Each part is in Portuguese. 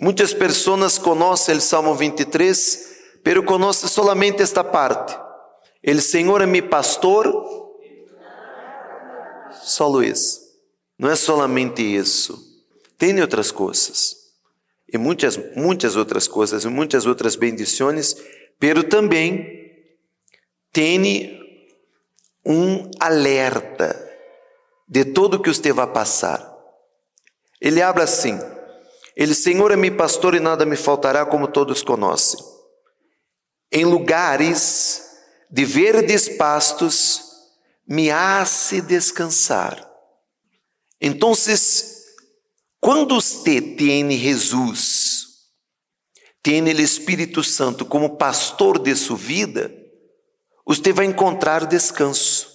Muitas pessoas conhecem o Salmo 23, pero conhecem solamente esta parte. El Senhor é meu pastor. Só isso. Não é solamente isso. Tem outras coisas. E muitas, muitas outras coisas, e muitas outras bendições, pero também tem um alerta de tudo que você vai passar. Ele habla assim: Ele, Senhor, é meu pastor e nada me faltará, como todos conhecem. Em lugares de verdes pastos me hace descansar. Então, quando você tem Jesus, tem o Espírito Santo como pastor de sua vida, você vai encontrar descanso.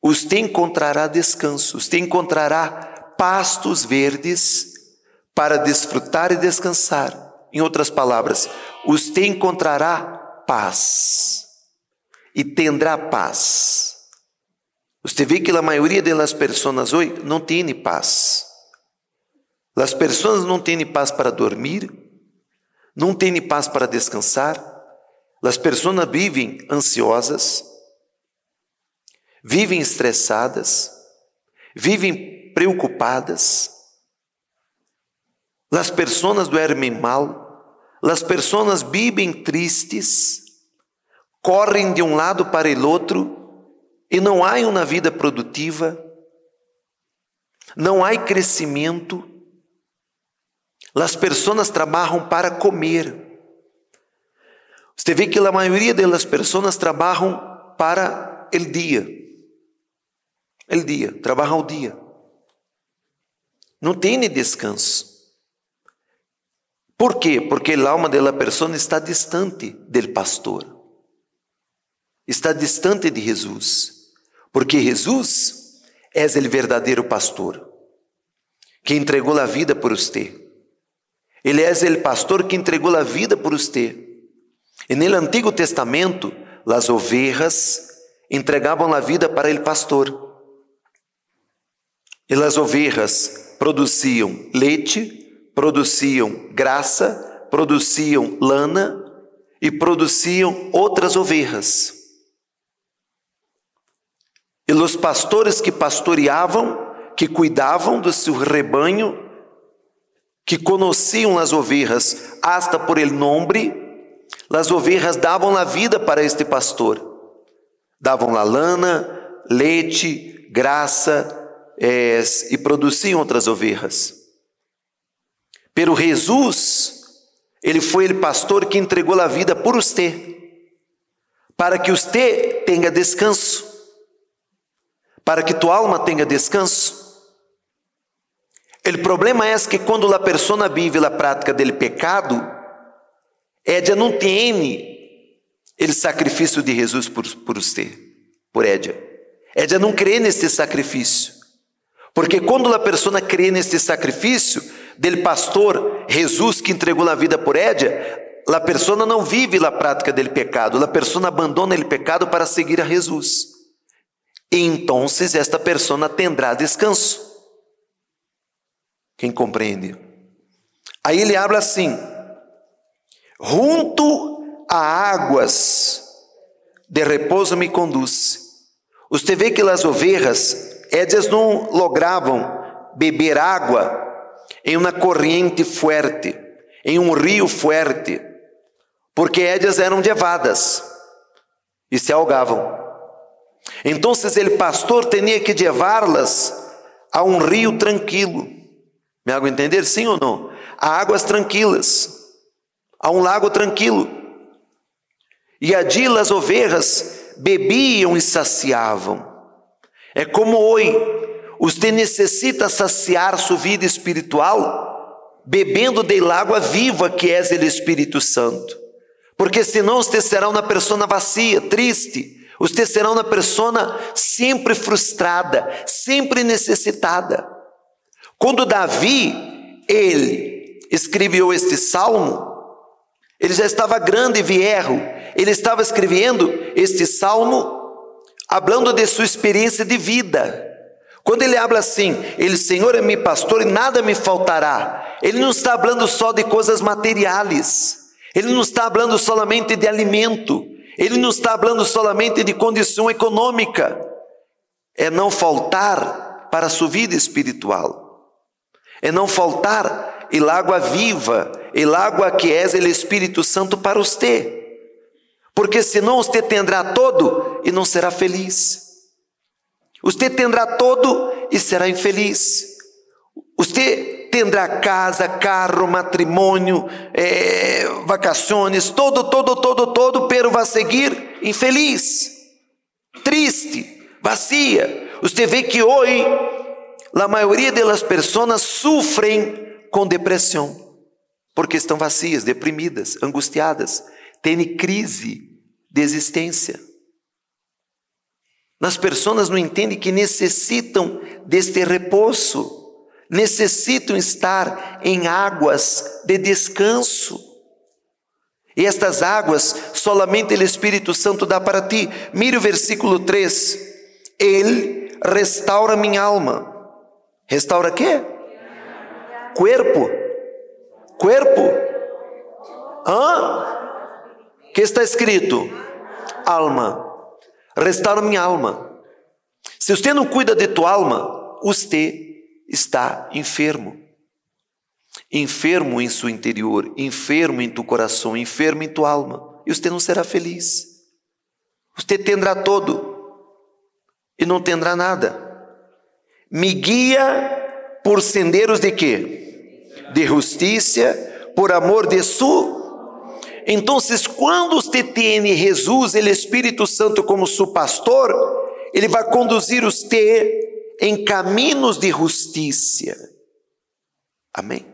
Você encontrará descanso, você encontrará pastos verdes para desfrutar e descansar. Em outras palavras, você encontrará paz e tendrá paz. Você vê que a maioria das pessoas hoje não tem paz. As pessoas não têm paz para dormir, não têm paz para descansar. As pessoas vivem ansiosas, vivem estressadas, vivem preocupadas. As pessoas dormem mal, as pessoas vivem tristes, correm de um lado para o outro e não há uma vida produtiva, não há crescimento. As pessoas trabalham para comer. Você vê que a maioria das pessoas trabalham para o dia. El dia, trabalha o dia. Não tem descanso. Por quê? Porque a alma da pessoa está distante do pastor. Está distante de Jesus. Porque Jesus é o verdadeiro pastor que entregou a vida por você. Ele é o pastor que entregou a vida por você. E no Antigo Testamento, as ovelhas entregavam a vida para o pastor. E as ovelhas produziam leite, produziam graça, produziam lana e produziam outras ovelhas. E os pastores que pastoreavam, que cuidavam do seu rebanho, que conheciam as ovelhas hasta por el nome, as ovelhas davam a vida para este pastor. Davam a lana, leite, graça, é, e produziam outras ovelhas. Pero Jesus, ele foi o pastor que entregou a vida por você, para que você tenha descanso, para que tua alma tenha descanso. O problema é que quando a pessoa vive a prática do pecado, ela não tem o sacrifício de Jesus por, por você, por Édia. Ela não crê nesse sacrifício. Porque quando a pessoa crê neste sacrifício del pastor Jesus que entregou a vida por Édia, a pessoa não vive a prática del pecado, a pessoa abandona o pecado para seguir a Jesus. E então esta pessoa tendrá descanso. Quem compreende? Aí ele habla assim: junto a águas de repouso me conduz. Você vê que as ovelhas elas não logravam beber água em uma corrente forte, em um rio forte, porque elas eram levadas e se ahogavam. Então, o pastor tinha que levá-las a um rio tranquilo. Me hago entender, sim ou não? A águas tranquilas, a um lago tranquilo. E ali as ovelhas bebiam e saciavam. É como hoje, você necessita saciar sua vida espiritual bebendo da água viva que é o Espírito Santo. Porque senão você será uma pessoa vazia, triste. Você será uma pessoa sempre frustrada, sempre necessitada. Quando Davi, ele escreveu este salmo, ele já estava grande e viejo, ele estava escrevendo este salmo hablando de sua experiência de vida. Quando ele habla assim, ele, Senhor é meu pastor e nada me faltará. ele não está falando só de coisas materiais, ele não está falando solamente de alimento, ele não está falando solamente de condição econômica, é não faltar para a sua vida espiritual, é não faltar el água viva, el água que é o Espírito Santo para você, porque senão você tendrá todo e não será feliz. Você tendrá todo e será infeliz. Você tendrá casa, carro, matrimônio, é, vacações, todo, todo, todo, todo, pero vai seguir infeliz, triste, vazia. Você vê que hoje a maioria das pessoas sofrem com depressão, porque estão vazias, deprimidas, angustiadas, têm crise de existência. As pessoas não entendem que necessitam deste repouso, necessitam estar em águas de descanso. E estas águas, solamente o Espírito Santo dá para ti. Mire o versículo 3. Ele restaura minha alma. Restaura quê? Corpo. Corpo. Hã? Que está escrito? Alma restaura minha alma. Se você não cuida de tua alma, você está enfermo. Enfermo em seu interior, enfermo em tu coração, enfermo em tua alma. E você não será feliz. Você tendrá todo e não tendrá nada. Me guia por senderos de quê? De justiça, por amor de sua então, quando você tem Jesus, ele Espírito Santo como seu pastor, ele vai conduzir você em caminhos de justiça. Amém?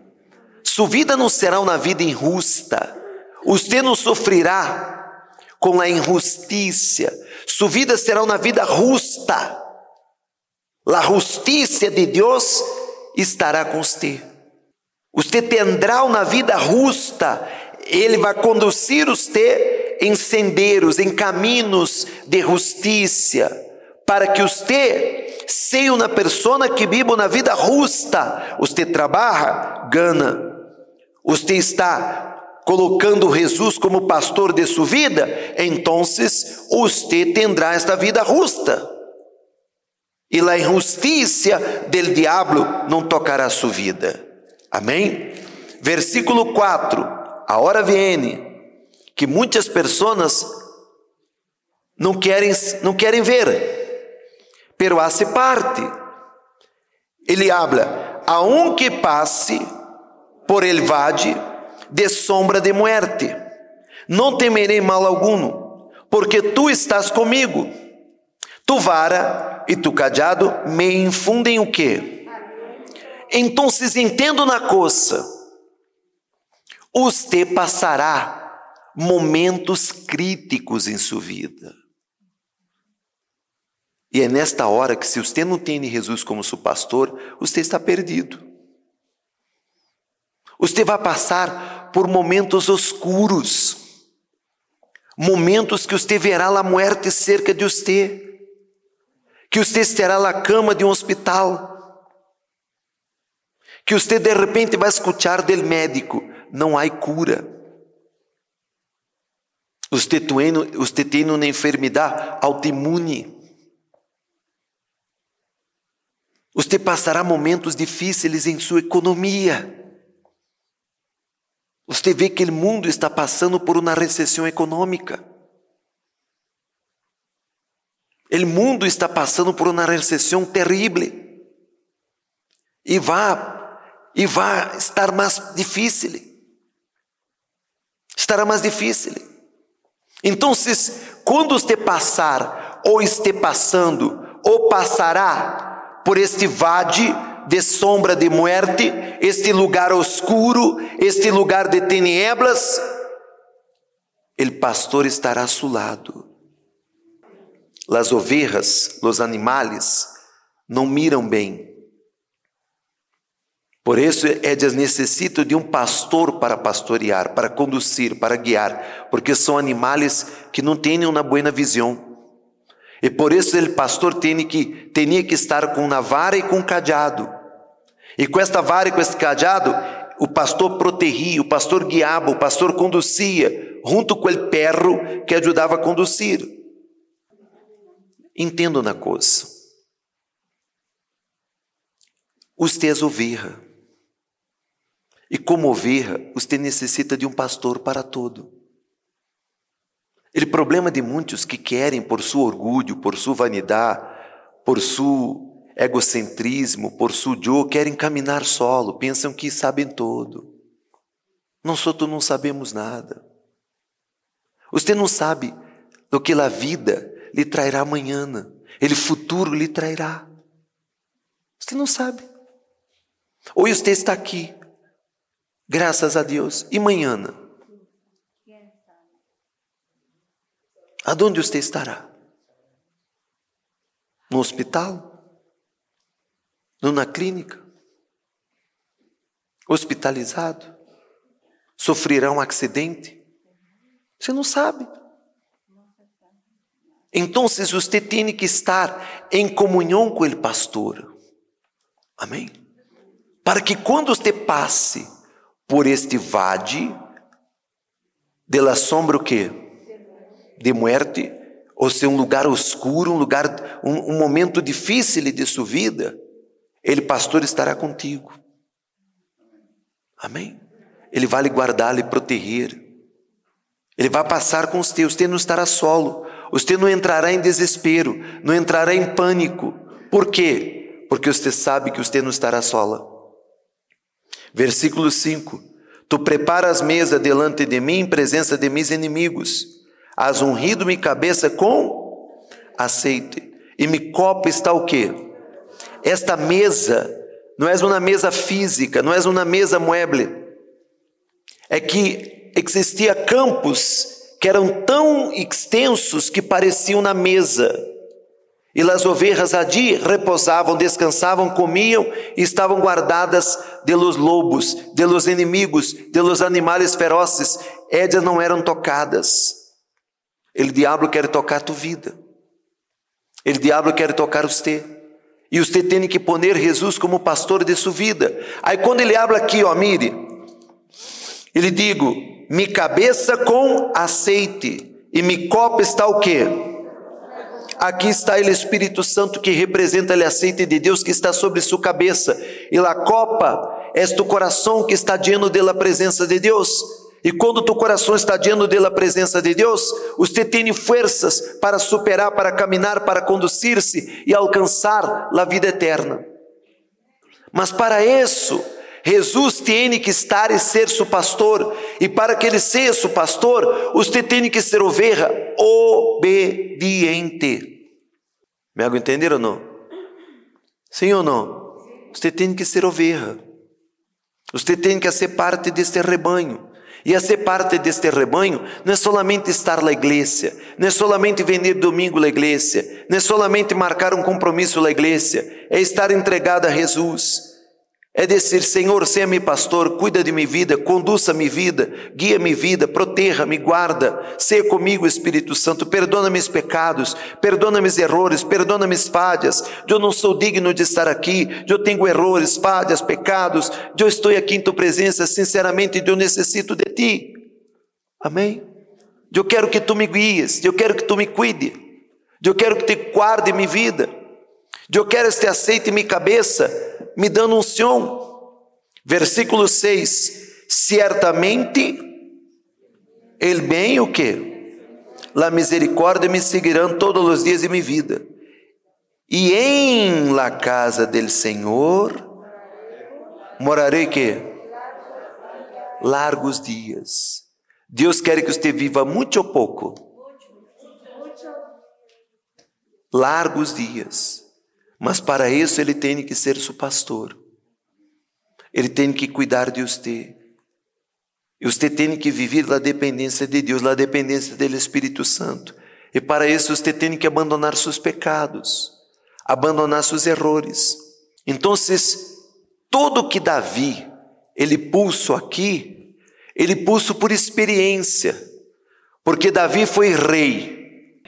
Sua vida não será uma vida injusta. Você não sofrerá com a injustiça. Sua vida será uma vida justa. A justiça de Deus estará com você. Você terá uma vida justa ele vai conduzir você em senderos, em caminhos de justiça, para que você seja uma pessoa que viva na vida justa. Você trabalha, gana. Você está colocando Jesus como pastor de sua vida, então você terá esta vida justa. E a injustiça del diabo não tocará sua vida. Amém? Versículo 4. Hora vem que muitas pessoas não querem, não querem ver, pero hace parte. Ele habla, aunque passe por el valle de sombra de muerte, não temerei mal algum, porque tu estás comigo. Tu vara e tu cajado me infundem o quê? Então, entendo na coça você passará momentos críticos em sua vida. E é nesta hora que, se você não tem Jesus como seu pastor, você está perdido. Você vai passar por momentos oscuros, momentos que você verá a morte cerca de você, que você estará na cama de um hospital, que você de repente vai escutar do médico: não há cura. Você tem, você tem uma enfermidade autoimune. Você passará momentos difíceis em sua economia. Você vê que o mundo está passando por uma recessão econômica. O mundo está passando por uma recessão terrível. E vai, e vai estar mais difícil estará mais difícil. Então, quando você passar, ou esteja passando, ou passará por este vade de sombra de muerte, este lugar oscuro, este lugar de tinieblas, o pastor estará a seu lado. As ovelhas, os animais, não miram bem, por isso, elas necessitam de um pastor para pastorear, para conduzir, para guiar, porque são animais que não têm uma boa visão. E por isso o pastor tem que, tinha que estar com uma vara e com um cajado. E com esta vara e com este cajado, o pastor protegia, o pastor guiava, o pastor conduzia, junto com o perro que ajudava a conduzir. Entendo na coisa. É ovelha. E como ovelha, você necessita de um pastor para todo. O problema de muitos que querem, por seu orgulho, por sua vanidade, por seu egocentrismo, por seu eu, querem caminhar solo, pensam que sabem todo. Nós outros não sabemos nada. Você não sabe do que a vida lhe trairá amanhã, ele futuro lhe trairá. Você não sabe. Hoje você está aqui, graças a Deus, e amanhã? Aonde você estará? No hospital? Numa clínica? Hospitalizado? Sofrerá um acidente? Você não sabe. Então, você tem que estar em comunhão com o pastor. Amém? Para que quando você passe por este vade sombra o quê? De muerte, ou ser um lugar escuro, um lugar, um, um momento difícil de sua vida, ele, pastor, estará contigo. Amém? Ele vai lhe guardar, lhe proteger. Ele vai passar com os teus, você não estará solo. Você não entrará em desespero, não entrará em pânico. Por quê? Porque você sabe que você não estará sola. Versículo 5: Tu preparas mesa delante de mim em presença de meus inimigos. Has ungido minha cabeça com azeite. E me copa está o quê? Esta mesa não é uma mesa física, não é uma mesa mueble. É que existia campos que eram tão extensos que pareciam na mesa. E as ovelhas ali repousavam, descansavam, comiam e estavam guardadas de los lobos, de los inimigos, de los animais ferozes. Elas não eram tocadas. O diabo quer tocar tu vida. O diabo quer tocar você. E você tem que poner Jesus como pastor de sua vida. Aí quando ele habla aqui, ó, mire, ele digo, me cabeça com aceite e me copa está o quê? Aqui está o Espírito Santo que representa o aceite de Deus que está sobre sua cabeça. E a copa é tu coração que está lleno da presença de Deus. E quando tu coração está lleno da presença de Deus, você tem forças para superar, para caminhar, para conduzir-se e alcançar a vida eterna. Mas para isso, Jesus tem que estar e ser seu pastor, e para que ele seja seu pastor, você tem que ser ovelha obediente. Me hago entender ou não? Sim ou não? Você tem que ser ovelha. Você tem que ser parte deste rebanho. E a ser parte deste rebanho não é solamente estar na igreja, não é solamente venir domingo na igreja, não é solamente marcar um compromisso na igreja, é estar entregado a Jesus é dizer, Senhor, seja meu pastor, cuida de minha vida, conduza minha vida, guia minha vida, proteja, me guarda, seja comigo, Espírito Santo, perdona meus pecados, perdona meus errores, perdona minhas falhas. Eu não sou digno de estar aqui, eu tenho errores, falhas, pecados. Eu estou aqui em tua presença, sinceramente, eu necessito de ti. Amém? Eu quero que tu me guies, eu quero que tu me cuide, eu quero que te guarde minha vida, eu quero este aceite minha cabeça me dando um sion. Versículo 6: Certamente ele bem o que? La misericórdia me seguirão todos os dias de minha vida. E em la casa del Senhor morarei que? Largos dias. Deus quer que você viva muito ou pouco? Largos dias. Mas para isso ele tem que ser seu pastor. Ele tem que cuidar de você. E você tem que viver na dependência de Deus, na dependência do Espírito Santo. E para isso você tem que abandonar seus pecados, abandonar seus erros. Então, todo que Davi ele pulso aqui, ele pulso por experiência, porque Davi foi rei,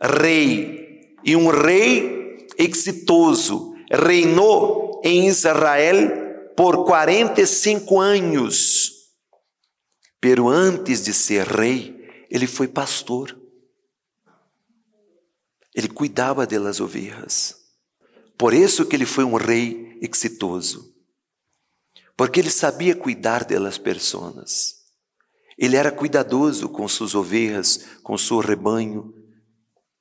rei e um rei exitoso, reinou em Israel por 45 anos. Pero antes de ser rei, ele foi pastor. Ele cuidava das ovelhas. Por isso que ele foi um rei exitoso. Porque ele sabia cuidar das pessoas. Ele era cuidadoso com suas ovelhas, com seu rebanho.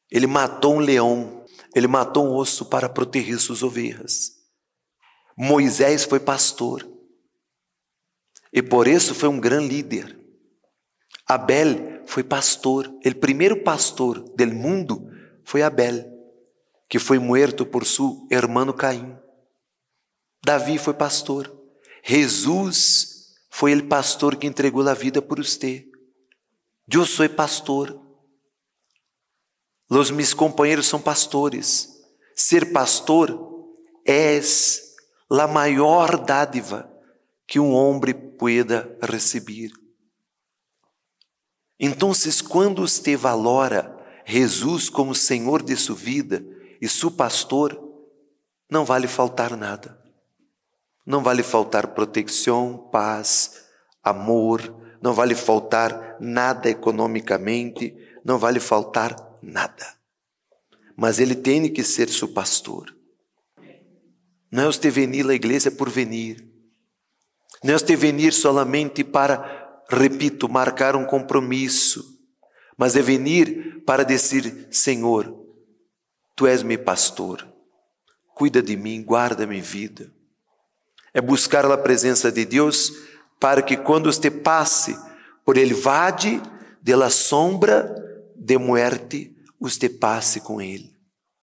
Ele matou um leão, ele matou um osso para proteger suas ovelhas. Moisés foi pastor. E por isso foi um grande líder. Abel foi pastor. O primeiro pastor do mundo foi Abel, que foi morto por seu irmão Caim. Davi foi pastor. Jesus foi o pastor que entregou a vida por você. Eu sou pastor. Os meus companheiros são pastores. Ser pastor é a maior dádiva que um homem pueda receber. Então, quando você valora Jesus como Senhor de sua vida e seu pastor, não vale faltar nada. Não vale faltar proteção, paz, amor, não vale faltar nada economicamente, não vale faltar nada. Mas ele tem que ser seu pastor. Não é você venir à igreja por venir. Não é você venir solamente para, repito, marcar um compromisso, mas é venir para dizer: Senhor, tu és meu pastor, cuida de mim, guarda minha vida. É buscar a presença de Deus para que quando você passe por ele vade de la sombra de muerte, você passe com ele.